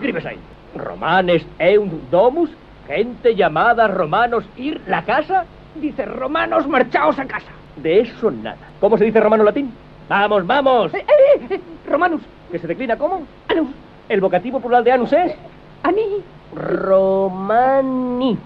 escribes ahí? Romanes eunt domus, gente llamada romanos ir la casa. Dice, romanos, marchaos a casa. De eso nada. ¿Cómo se dice romano latín? Vamos, vamos. Eh, eh, eh, romanus, ¿Que se declina cómo? anus, El vocativo plural de anus es ani. romani.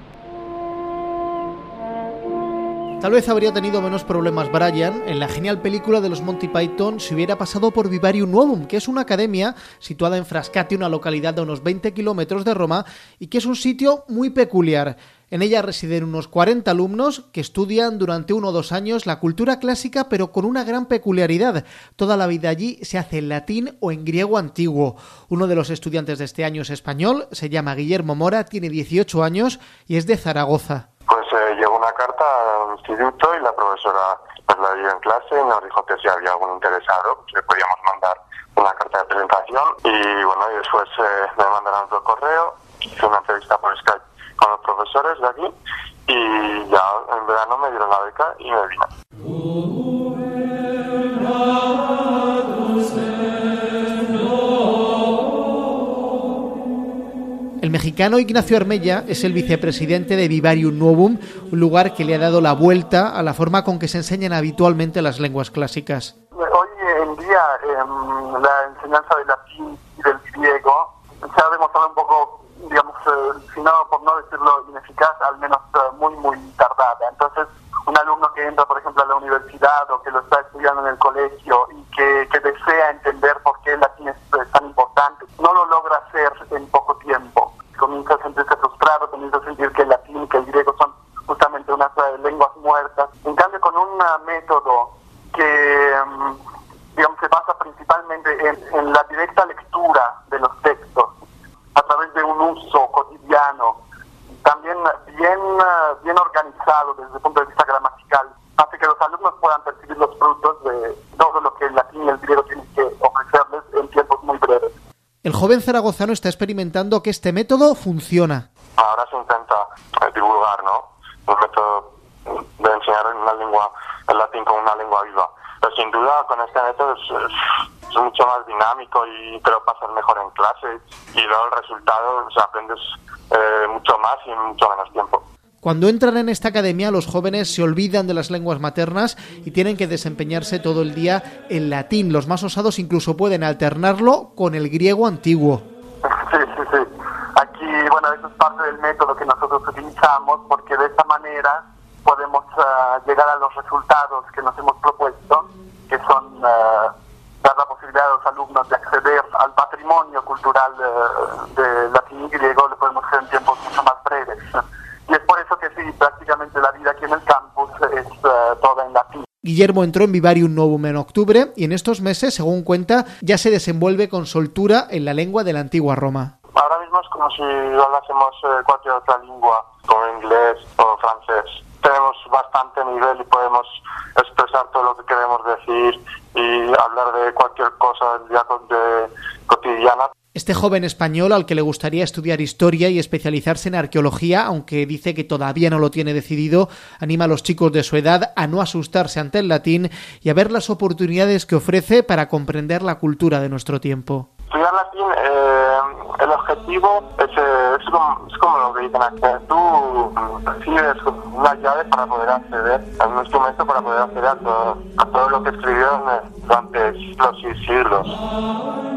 Tal vez habría tenido menos problemas Brian en la genial película de los Monty Python si hubiera pasado por Vivarium Novum, que es una academia situada en Frascati, una localidad de unos 20 kilómetros de Roma, y que es un sitio muy peculiar. En ella residen unos 40 alumnos que estudian durante uno o dos años la cultura clásica, pero con una gran peculiaridad. Toda la vida allí se hace en latín o en griego antiguo. Uno de los estudiantes de este año es español, se llama Guillermo Mora, tiene 18 años y es de Zaragoza. Pues eh, llegó una carta al instituto y la profesora pues la dio en clase y nos dijo que si había algún interesado, que podíamos mandar una carta de presentación y bueno, y después eh, me mandaron otro correo, mexicano Ignacio Armella es el vicepresidente de Vivarium Novum, un lugar que le ha dado la vuelta a la forma con que se enseñan habitualmente las lenguas clásicas. Hoy en día em, la enseñanza del latín y del griego se ha demostrado un poco, digamos, eh, si no, por no decirlo ineficaz, al menos eh, muy, muy tardada. Entonces, un alumno que entra, por ejemplo, a la universidad o que lo está estudiando en el colegio y que, que desea entender por qué el latín es eh, tan importante, no lo logra hacer en poco tiempo. Comienza a sentirse a sentir que el latín y el griego son justamente unas lenguas muertas. En cambio, con un eh, método que, em, digamos, se basa principalmente en, en la directa lectura de los textos, a través de un uso cotidiano, también bien, eh, bien organizado desde el punto de vista gramatical, hace que los alumnos puedan percibir los frutos de todo lo que el latín y el griego tienen que ofrecerles en tiempos muy breves. El joven zaragozano está experimentando que este método funciona. Ahora eh, divulgar, ¿no? Un método de enseñar una lengua, el latín como una lengua viva. Pero sin duda con este método es, es- mucho más dinámico y te lo pasas mejor en clase y luego el resultado o sea, aprendes eh, mucho más y en mucho menos tiempo. Cuando entran en esta academia, los jóvenes se olvidan de las lenguas maternas y tienen que desempeñarse todo el día en latín. Los más osados incluso pueden alternarlo con el griego antiguo. Sí, sí, sí. Aquí, bueno, eso es parte del método que nosotros utilizamos porque de esta manera podemos ah, llegar a los resultados que nos hemos propuesto, que son ah, dar la posibilidad a los alumnos de acceder al patrimonio cultural eh, de latín y griego, lo podemos hacer en tiempos mucho más breves. Y es por eso que sí, prácticamente la vida aquí en el campus es toda en latín. Guillermo entró en Vivarium Novum en octubre y en estos meses, según cuenta, ya se desenvuelve con soltura en la lengua de la antigua Roma. Como si hablásemos eh, cualquier otra lengua, como inglés o francés. Tenemos bastante nivel y podemos expresar todo lo que queremos decir y hablar de cualquier cosa del día de- cotidiana. Este joven español al que le gustaría estudiar historia y especializarse en arqueología, aunque dice que todavía no lo tiene decidido, anima a los chicos de su edad a no asustarse ante el latín y a ver las oportunidades que ofrece para comprender la cultura de nuestro tiempo. Estudiar latín, eh, el objetivo es, eh, es, como, es como lo que dicen aquí. Tú recibes una llave para poder acceder a un instrumento para poder acceder a todo, a todo lo que escribieron eh, durante y siglos.